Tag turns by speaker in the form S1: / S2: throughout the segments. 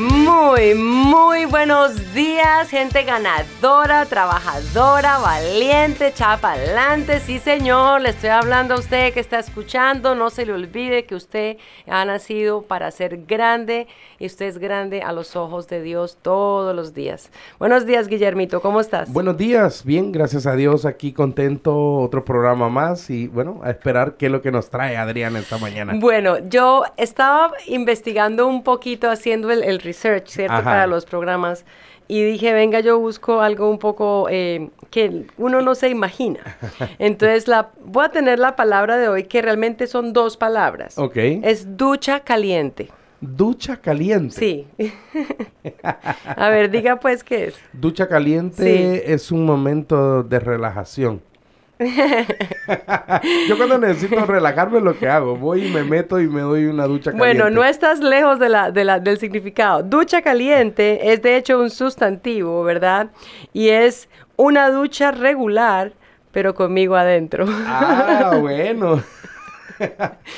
S1: Muy, muy buenos días, gente ganadora, trabajadora, valiente, chapa adelante. Sí, señor, le estoy hablando a usted que está escuchando. No se le olvide que usted ha nacido para ser grande y usted es grande a los ojos de Dios todos los días. Buenos días, Guillermito, ¿cómo estás?
S2: Buenos días, bien, gracias a Dios, aquí contento, otro programa más y bueno, a esperar qué es lo que nos trae Adriana esta mañana.
S1: Bueno, yo estaba investigando un poquito, haciendo el, el research, ¿cierto?
S2: Ajá.
S1: Para los programas. Y dije, venga, yo busco algo un poco eh, que uno no se imagina. Entonces, la, voy a tener la palabra de hoy, que realmente son dos palabras.
S2: Ok.
S1: Es ducha caliente.
S2: Ducha caliente.
S1: Sí. a ver, diga pues qué es.
S2: Ducha caliente
S1: Sí.
S2: es un momento de relajación. Yo cuando necesito relajarme lo que hago, voy y me meto y me doy una ducha caliente.
S1: Bueno, no estás lejos de la, de la- del significado. Ducha caliente es de hecho un sustantivo, ¿verdad? Y es una ducha regular, pero conmigo adentro.
S2: Ah, bueno.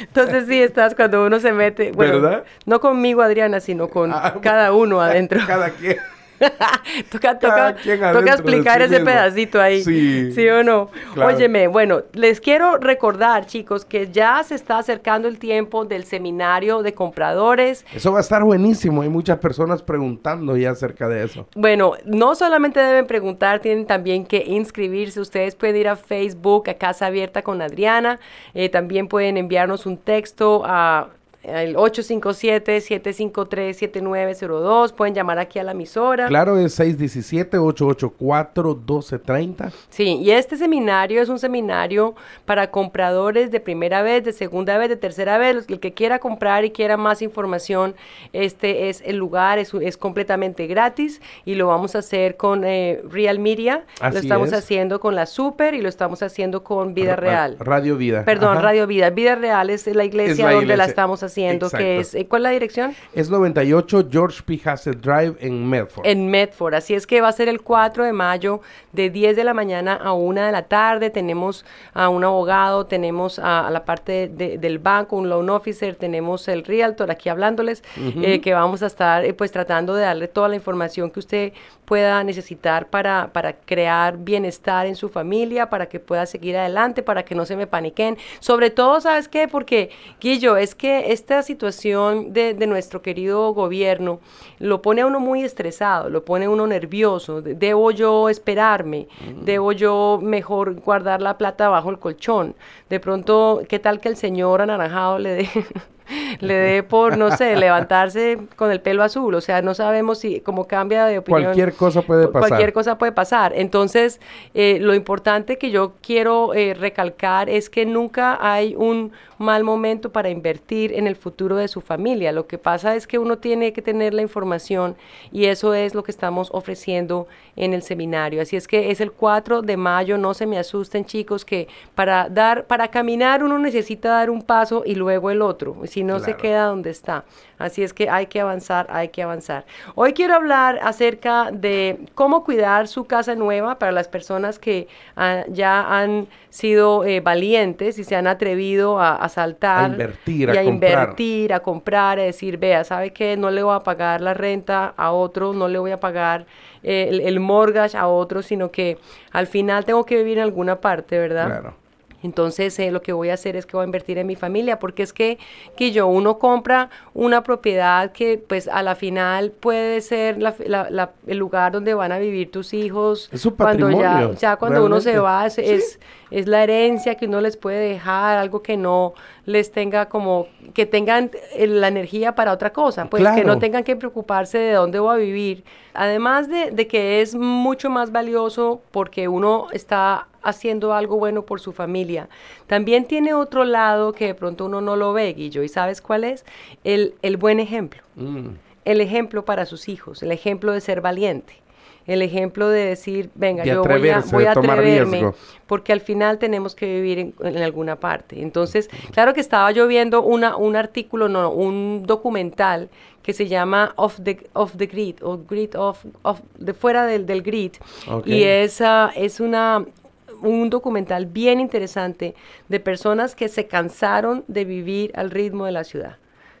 S1: Entonces sí estás cuando uno se mete, bueno,
S2: ¿Verdad?
S1: no conmigo Adriana, sino con
S2: Ah,
S1: cada uno adentro.
S2: Cada quien.
S1: toca, toca, toca explicar
S2: sí
S1: ese pedacito ahí.
S2: Sí.
S1: o no?
S2: Claro.
S1: Óyeme, bueno, les quiero recordar, chicos, que ya se está acercando el tiempo del seminario de compradores.
S2: Eso va a estar buenísimo. Hay muchas personas preguntando ya acerca de eso.
S1: Bueno, no solamente deben preguntar, tienen también que inscribirse. Ustedes pueden ir a Facebook, a Casa Abierta con Adriana. Eh, también pueden enviarnos un texto a el 857-753-7902. Pueden llamar aquí a la emisora.
S2: Claro, es 617-884-1230.
S1: Sí, y este seminario es un seminario para compradores de primera vez, de segunda vez, de tercera vez. El que quiera comprar y quiera más información, este es el lugar, es, es completamente gratis y lo vamos a hacer con eh, Real Media.
S2: Así
S1: lo estamos
S2: es.
S1: haciendo con la Super y lo estamos haciendo con Vida Real.
S2: Radio Vida.
S1: Perdón,
S2: Ajá.
S1: Radio Vida. Vida Real es la iglesia
S2: la
S1: donde la estamos haciendo, que
S2: Exacto.
S1: es, eh, ¿cuál es la dirección?
S2: Es 98 George P. Hassett Drive en Medford.
S1: En Medford. Así es que va a ser el 4 de mayo de 10 de la mañana a 1 de la tarde. Tenemos a un abogado, tenemos a, a la parte de- del banco, un loan officer, tenemos el realtor aquí hablándoles, eh, que vamos a estar eh, pues tratando de darle toda la información que usted pueda necesitar para, para crear bienestar en su familia, para que pueda seguir adelante, para que no se me paniquen. Sobre todo, ¿sabes qué? Porque, Guillo, es que esta situación de, de nuestro querido gobierno lo pone a uno muy estresado, lo pone a uno nervioso. De- Debo yo esperarme, debo yo mejor guardar la plata bajo el colchón. De pronto, ¿qué tal que el señor anaranjado le dé... le dé por, no sé, levantarse con el pelo azul, o sea, no sabemos si como cambia de opinión.
S2: Cualquier cosa puede pasar.
S1: Cualquier cosa puede pasar. Entonces, eh, lo importante que yo quiero eh, recalcar es que nunca hay un mal momento para invertir en el futuro de su familia. Lo que pasa es que uno tiene que tener la información y eso es lo que estamos ofreciendo en el seminario. Así es que es el 4 de mayo, no se me asusten chicos, que para dar, para caminar uno necesita dar un paso y luego el otro, si no se queda donde está. Así es que hay que avanzar, hay que avanzar. Hoy quiero hablar acerca de cómo cuidar su casa nueva para las personas que ah, ya han sido eh, valientes y se han atrevido a, a saltar.
S2: A invertir,
S1: y
S2: a
S1: invertir, a comprar, a decir, vea, ¿sabe qué? No le voy a pagar la renta a otro, no le voy a pagar eh, el, el mortgage a otro, sino que al final tengo que vivir en alguna parte, ¿verdad?
S2: Claro.
S1: Entonces, eh, lo que voy a hacer es que voy a invertir en mi familia, porque es que, que yo, uno compra una propiedad que, pues, a la final puede ser la- la- la- el lugar donde van a vivir tus hijos.
S2: Es su
S1: cuando ya,
S2: patrimonio,
S1: ya cuando uno se va, es,
S2: Sí.
S1: es, es la herencia que uno les puede dejar, algo que no les tenga como, que tengan eh, la energía para otra cosa, pues que no tengan que preocuparse de dónde voy a vivir. Además de, de que es mucho más valioso porque uno está haciendo algo bueno por su familia. También tiene otro lado que de pronto uno no lo ve, Guillo, ¿y sabes cuál es? El, el buen ejemplo.
S2: Mm.
S1: El ejemplo para sus hijos, el ejemplo de ser valiente. el ejemplo de decir, venga, yo voy a, voy a atreverme, porque al final tenemos que vivir en, alguna parte. Entonces, claro que estaba yo viendo una, un artículo, no, un documental que se llama Off the, off the Grid, o Grid of, de fuera del, del grid, y es una, un documental bien interesante de personas que se cansaron de vivir al ritmo de la ciudad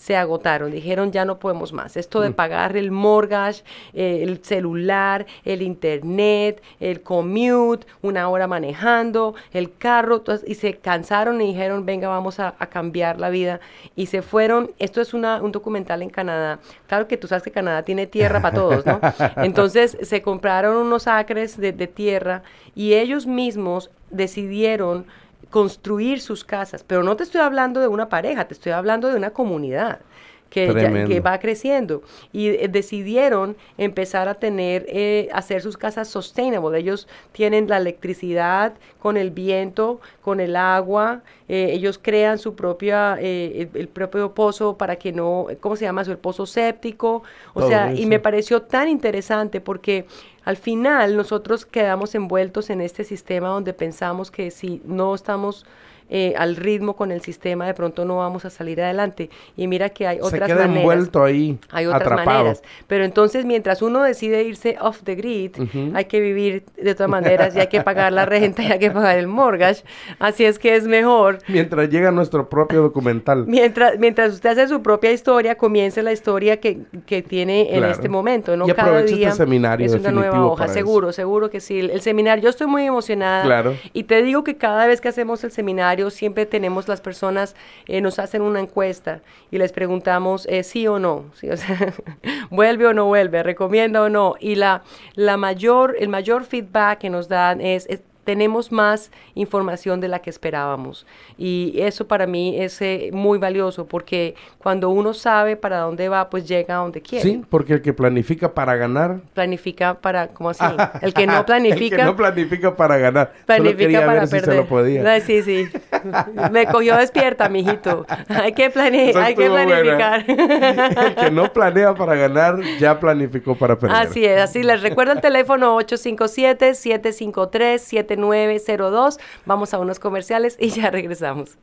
S1: se agotaron, dijeron ya no podemos más. Esto de mm. pagar el mortgage, eh, el celular, el internet, el commute, una hora manejando, el carro, y se cansaron y dijeron venga vamos a, cambiar la vida y se fueron. Esto es una, un documental en Canadá. Claro que tú sabes que Canadá tiene tierra para todos, ¿no? Entonces se compraron unos acres de, de tierra y ellos mismos decidieron construir sus casas. Pero no te estoy hablando de una pareja, te estoy hablando de una comunidad. Que, que, va creciendo. Y eh, decidieron empezar a tener, eh, hacer sus casas sustainable. Ellos tienen la electricidad con el viento, con el agua. Eh, ellos crean su propia, el, propio pozo para que no, ¿cómo se llama eso? El pozo séptico. O sea, y me pareció tan interesante porque al final nosotros quedamos envueltos en este sistema donde pensamos que si no estamos eh, al ritmo con el sistema, de pronto no vamos a salir adelante. Y mira que hay otras
S2: Se queda envuelto ahí,
S1: hay otras maneras. Pero entonces, mientras uno decide irse off the grid, hay que vivir de todas maneras, y hay que pagar la renta, y hay que pagar el mortgage. Así es que es mejor.
S2: Mientras llega nuestro propio documental.
S1: Mientras, mientras usted hace su propia historia, comience la historia que, que tiene en este momento. ¿no?
S2: Y Cada día este seminario
S1: es una nueva hoja, seguro, seguro que sí. El seminario, yo estoy muy emocionada.
S2: Claro.
S1: Y te digo que cada vez que hacemos el seminario, siempre tenemos las personas, eh, nos hacen una encuesta y les preguntamos eh, sí o no, ¿sí? o sea, vuelve o no vuelve, recomienda o no. Y la, la mayor, el mayor feedback que nos dan es tenemos más información de la que esperábamos. Y eso para mí es eh, muy valioso porque cuando uno sabe para dónde va, pues llega a donde quiere.
S2: Sí, porque el que planifica para ganar.
S1: Planifica para, ¿cómo así? El que no planifica.
S2: el que no planifica para ganar.
S1: Planifica para perder.
S2: se lo podía.
S1: sí, sí. Me cogió despierta, mijito. Hay que, plane hay que planificar.
S2: el que no planea para ganar, ya planificó para perder.
S1: Así es, así les recuerdo el teléfono 857 753 7902. Vamos a unos comerciales y ya regresamos.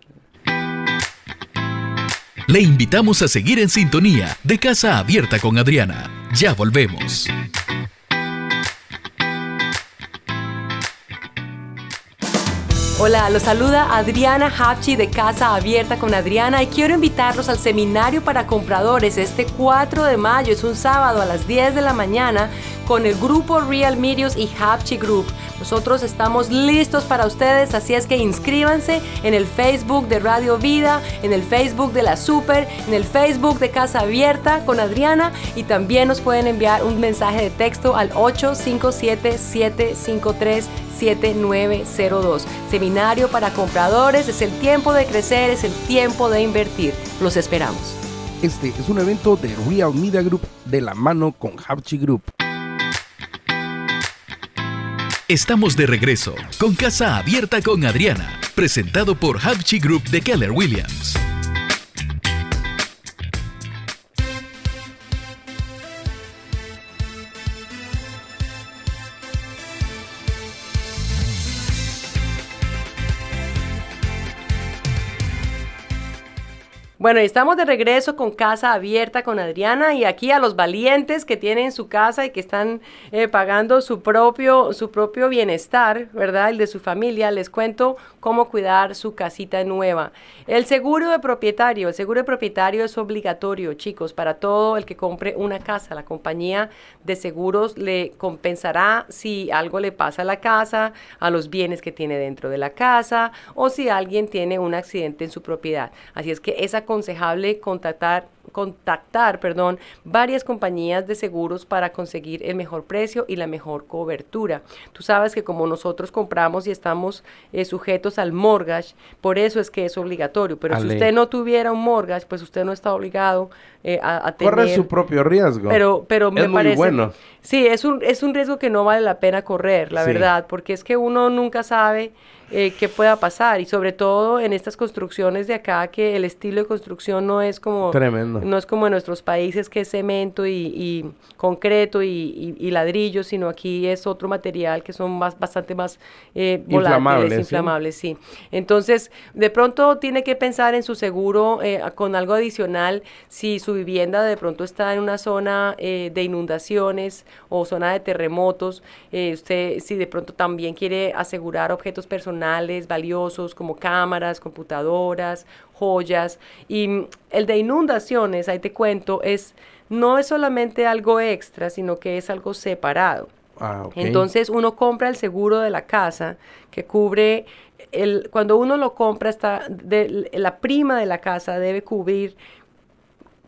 S3: Le invitamos a seguir en sintonía de Casa Abierta con Adriana. Ya volvemos.
S1: Hola, los saluda Adriana Hachi de Casa Abierta con Adriana y quiero invitarlos al seminario para compradores este 4 de mayo, es un sábado a las 10 de la mañana con el grupo Real Medios y Hachi Group. Nosotros estamos listos para ustedes, así es que inscríbanse en el Facebook de Radio Vida, en el Facebook de la Super, en el Facebook de Casa Abierta con Adriana y también nos pueden enviar un mensaje de texto al 857 753 7902. Seminario para compradores, es el tiempo de crecer, es el tiempo de invertir. Los esperamos.
S2: Este es un evento de Real Media Group de la mano con Hapchi Group.
S3: Estamos de regreso con Casa Abierta con Adriana, presentado por Hapchi Group de Keller Williams.
S1: Bueno, estamos de regreso con Casa Abierta con Adriana y aquí a los valientes que tienen su casa y que están eh, pagando su propio, su propio bienestar, ¿verdad? El de su familia, les cuento cómo cuidar su casita nueva. El seguro de propietario, el seguro de propietario es obligatorio, chicos, para todo el que compre una casa. La compañía de seguros le compensará si algo le pasa a la casa, a los bienes que tiene dentro de la casa o si alguien tiene un accidente en su propiedad. Así es que esa aconsejable contactar contactar, perdón, varias compañías de seguros para conseguir el mejor precio y la mejor cobertura. Tú sabes que como nosotros compramos y estamos eh, sujetos al mortgage, por eso es que es obligatorio. Pero si usted no tuviera un mortgage, pues usted no está obligado eh, a, tener...
S2: Corre su propio riesgo.
S1: Pero, pero me es muy bueno. Sí, es un, es un riesgo que no vale la pena correr, la verdad, porque es que uno nunca sabe eh, qué pueda pasar y sobre todo en estas construcciones de acá que el estilo de construcción no es como...
S2: Tremendo
S1: No es como en nuestros países que es cemento y, concreto y, ladrillo, sino aquí es otro material que son más, bastante más eh, volátiles, inflamables, ¿sí? Entonces, de pronto tiene que pensar en su seguro eh, con algo adicional si su vivienda de pronto está en una zona eh, de inundaciones o zona de terremotos. Eh, usted, si de pronto también quiere asegurar objetos personales valiosos como cámaras, computadoras, joyas. Y mm, el de inundaciones, ahí te cuento, es no es solamente algo extra, sino que es algo separado. Ah, Entonces uno compra el seguro de la casa que cubre el, cuando uno lo compra está de, la prima de la casa debe cubrir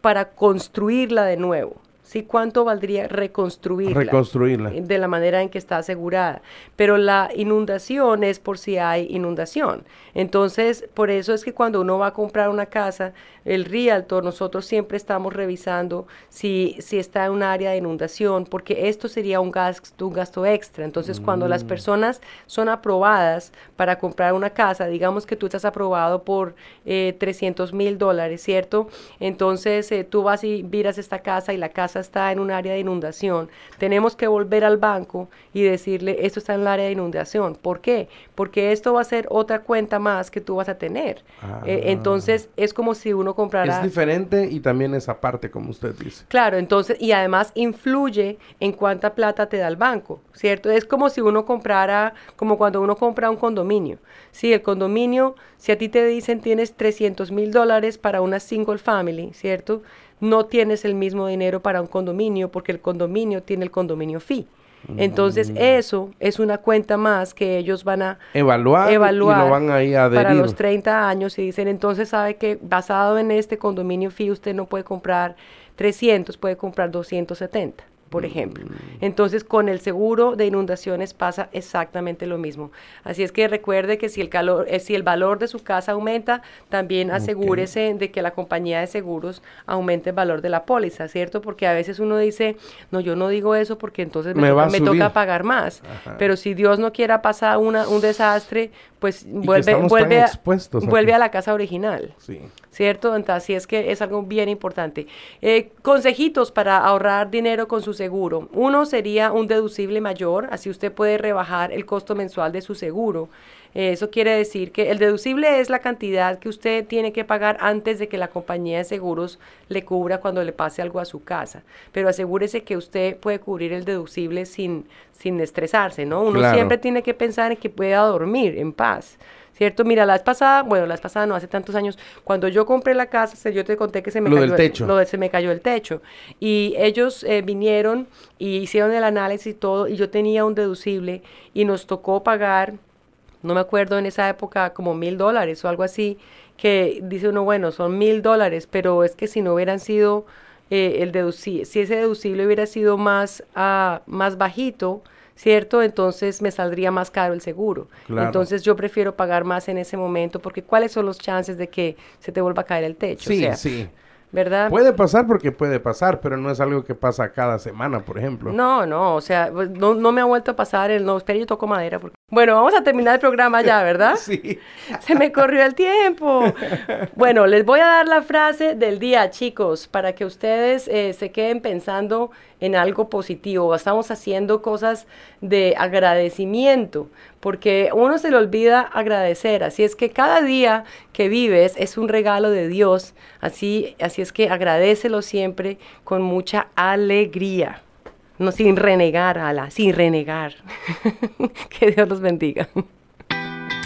S1: para construirla de nuevo. ¿Sí? ¿Cuánto valdría reconstruirla?
S2: Reconstruirla.
S1: De la manera en que está asegurada. Pero la inundación es por si hay inundación. Entonces, por eso es que cuando uno va a comprar una casa, el realtor, nosotros siempre estamos revisando si, si está en un área de inundación, porque esto sería un gasto, un gasto extra. Entonces, cuando las mm. personas son aprobadas para comprar una casa, digamos que tú estás aprobado por eh, 300 mil dólares, ¿cierto? Entonces, eh, tú vas y miras esta casa y la casa está en un área de inundación. Tenemos que volver al banco y decirle, esto está en el área de inundación. ¿Por qué? Porque esto va a ser otra cuenta más que tú vas a tener. Eh, ah. entonces, es como si uno comprara...
S2: Es diferente y también es aparte, como usted dice.
S1: Claro, entonces, y además influye en cuánta plata te da el banco, ¿cierto? Es como si uno comprara, como cuando uno compra un condominio. Sí, el condominio, si a ti te dicen tienes 300 mil dólares para una single family, ¿cierto? No tienes el mismo dinero para un condominio porque el condominio tiene el condominio fee. Entonces, mm. eso es una cuenta más que ellos van a
S2: evaluar, evaluar y lo van a ir a
S1: para los 30 años y dicen, entonces sabe que basado en este condominio fee usted no puede comprar 300, puede comprar 270 por ejemplo. Mm. Entonces, con el seguro de inundaciones pasa exactamente lo mismo. Así es que recuerde que si el calor, eh, si el valor de su casa aumenta, también asegúrese de que la compañía de seguros aumente el valor de la póliza, ¿cierto? Porque a veces uno dice, no, yo no digo eso porque entonces me, toca, pagar más. Pero si Dios no quiera pasar una, un desastre, pues vuelve, vuelve, a, vuelve a la casa original. Sí. ¿Cierto? Entonces, así es que es algo bien importante. Eh, consejitos para ahorrar dinero con su seguro. Uno sería un deducible mayor, así usted puede rebajar el costo mensual de su seguro. Eh, eso quiere decir que el deducible es la cantidad que usted tiene que pagar antes de que la compañía de seguros le cubra cuando le pase algo a su casa. Pero asegúrese que usted puede cubrir el deducible sin, sin estresarse, ¿no? Uno siempre tiene que pensar en que pueda dormir en paz. ¿Cierto? Mira, la vez pasada, bueno, la vez pasada no, hace tantos años, cuando yo compré la casa, yo te conté que se me, cayó,
S2: del techo.
S1: El, lo, se me cayó el techo. Y ellos eh, vinieron y hicieron el análisis y todo, y yo tenía un deducible y nos tocó pagar, no me acuerdo en esa época, como mil dólares o algo así, que dice uno, bueno, son mil dólares, pero es que si no hubieran sido eh, el deducible, si ese deducible hubiera sido más, uh, más bajito, ¿cierto? Entonces me saldría más caro el seguro. Entonces yo prefiero pagar más en ese momento porque ¿cuáles son los chances de que se te vuelva a caer el techo?
S2: Sí, sí.
S1: ¿Verdad?
S2: Puede pasar porque puede pasar, pero no es algo que pasa cada semana, por ejemplo.
S1: No, no, o sea, pues, no, no me ha vuelto a pasar el no, espera, yo toco madera. Porque... Bueno, vamos a terminar el programa ya, ¿verdad?
S2: sí.
S1: Se me corrió el tiempo. bueno, les voy a dar la frase del día, chicos, para que ustedes eh, se queden pensando en algo positivo. Estamos haciendo cosas de agradecimiento, porque uno se le olvida agradecer. Así es que cada día que vives es un regalo de Dios. Así, así es que agradecelo siempre con mucha alegría. No sin renegar, ala, sin renegar. que Dios los bendiga.